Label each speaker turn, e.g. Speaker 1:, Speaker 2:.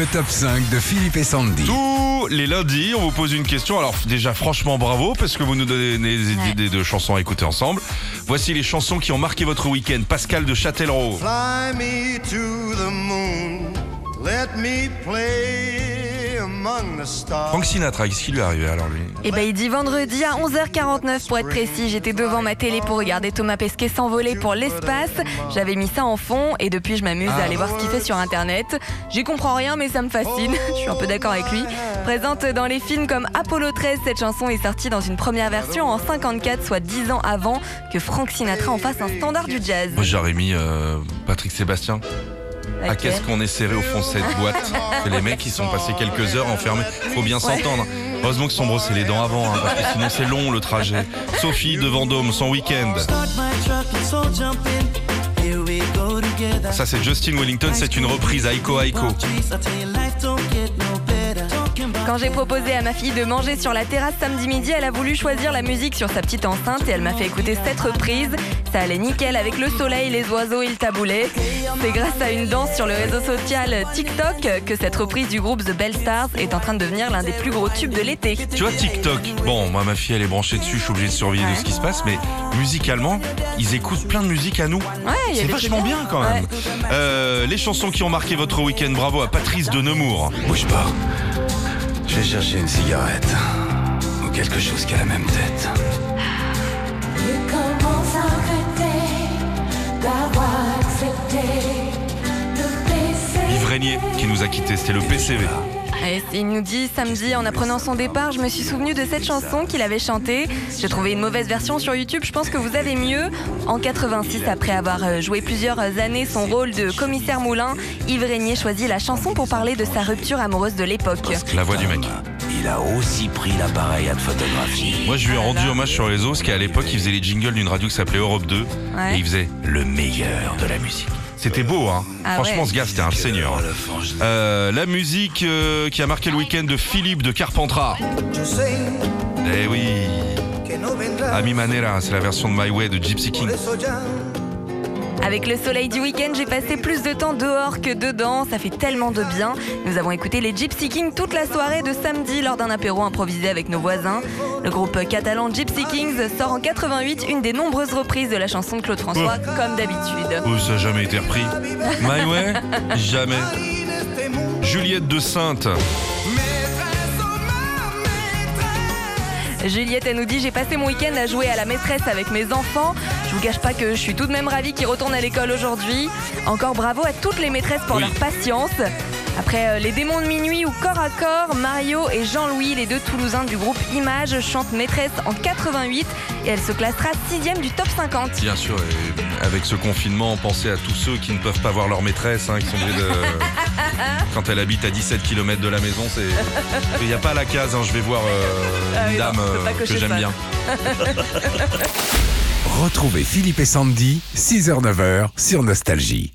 Speaker 1: Le top 5 de Philippe et Sandy.
Speaker 2: Tous les lundis, on vous pose une question. Alors déjà, franchement, bravo, parce que vous nous donnez des idées de chansons à écouter ensemble. Voici les chansons qui ont marqué votre week-end. Pascal de Châtellerault.
Speaker 3: Fly me to the moon. Let me play.
Speaker 2: Frank Sinatra, qu'est-ce qui lui est arrivé alors lui?
Speaker 4: Eh ben, il dit vendredi à 11h49 pour être précis. J'étais devant ma télé pour regarder Thomas Pesquet s'envoler pour l'espace. J'avais mis ça en fond et depuis je m'amuse à aller voir ce qu'il fait sur internet. J'y comprends rien mais ça me fascine. Je suis un peu d'accord avec lui. Présente dans les films comme Apollo 13, cette chanson est sortie dans une première version en 54, soit 10 ans avant que Frank Sinatra en fasse un standard du jazz.
Speaker 2: Moi j'aurais mis euh, Patrick Sébastien. Ah, qu'est-ce qu'on est serré au fond de cette boîte Que Les mecs, ils sont passés quelques heures enfermés. Faut bien s'entendre. Heureusement qu'ils sont brossés les dents avant, hein, parce que sinon c'est long le trajet. Sophie de Vendôme, son week-end. Ça c'est Justin Wellington, c'est une reprise Aiko Aiko.
Speaker 4: Quand j'ai proposé à ma fille de manger sur la terrasse samedi midi, elle a voulu choisir la musique sur sa petite enceinte et elle m'a fait écouter cette reprise. Ça allait nickel avec le soleil, les oiseaux et le taboulet. C'est grâce à une danse sur le réseau social TikTok que cette reprise du groupe The Bell Stars est en train de devenir l'un des plus gros tubes de l'été.
Speaker 2: Tu vois TikTok, bon moi ma fille elle est branchée dessus, je suis obligé de surveiller de ce qui se passe, mais musicalement, ils écoutent plein de musique à nous.
Speaker 4: Ouais, il y a
Speaker 2: C'est vachement bien quand même.
Speaker 4: Ouais.
Speaker 2: Euh, les chansons qui ont marqué votre week-end, bravo à Patrice de Nemours.
Speaker 1: Bouge pas. Chercher une cigarette. Ou quelque chose qui a la même tête.
Speaker 2: Qui nous a quittés, c'était le PCV.
Speaker 4: Et il nous dit samedi en apprenant son départ, je me suis souvenu de cette chanson qu'il avait chantée. J'ai trouvé une mauvaise version sur YouTube, je pense que vous avez mieux. En 86, après avoir euh, joué plusieurs années son rôle de commissaire Moulin, Yves Régnier choisit la chanson pour parler de sa rupture amoureuse de l'époque.
Speaker 2: La voix du mec.
Speaker 1: Il a aussi pris l'appareil à de photographie.
Speaker 2: Moi je lui ai rendu hommage sur les réseaux, parce qu'à l'époque il faisait les jingles d'une radio qui s'appelait Europe 2.
Speaker 4: Ouais.
Speaker 2: Et il faisait
Speaker 1: Le meilleur de la musique.
Speaker 2: C'était beau, hein.
Speaker 4: Ah
Speaker 2: Franchement,
Speaker 4: ouais.
Speaker 2: ce gars, c'était un seigneur. Euh, la musique euh, qui a marqué le week-end de Philippe de Carpentras. Eh oui,
Speaker 3: vendrá.
Speaker 2: Ami Manera, c'est la version de My Way de Gypsy King.
Speaker 4: Avec le soleil du week-end, j'ai passé plus de temps dehors que dedans, ça fait tellement de bien. Nous avons écouté les Gypsy Kings toute la soirée de samedi lors d'un apéro improvisé avec nos voisins. Le groupe catalan Gypsy Kings sort en 88 une des nombreuses reprises de la chanson de Claude François, comme d'habitude.
Speaker 2: Oh, ça n'a jamais été repris. My Way Jamais. Juliette de Sainte.
Speaker 4: Juliette, elle nous dit J'ai passé mon week-end à jouer à la maîtresse avec mes enfants. Je vous cache pas que je suis tout de même ravie qu'ils retournent à l'école aujourd'hui. Encore bravo à toutes les maîtresses pour
Speaker 2: Oui.
Speaker 4: leur patience. Après euh, les démons de minuit ou corps à corps, Mario et Jean-Louis, les deux Toulousains du groupe Image, chantent maîtresse en 88 et elle se classera sixième du top 50.
Speaker 2: Bien sûr, et avec ce confinement, pensez à tous ceux qui ne peuvent pas voir leur maîtresse, hein, qui sont obligés de... Quand elle habite à 17 km de la maison, c'est... Il n'y a pas la case, hein, je vais voir euh,
Speaker 4: Ah
Speaker 2: une
Speaker 4: oui,
Speaker 2: dame euh, que j'aime bien.
Speaker 1: Retrouvez Philippe et Sandy, 6h-9h sur Nostalgie.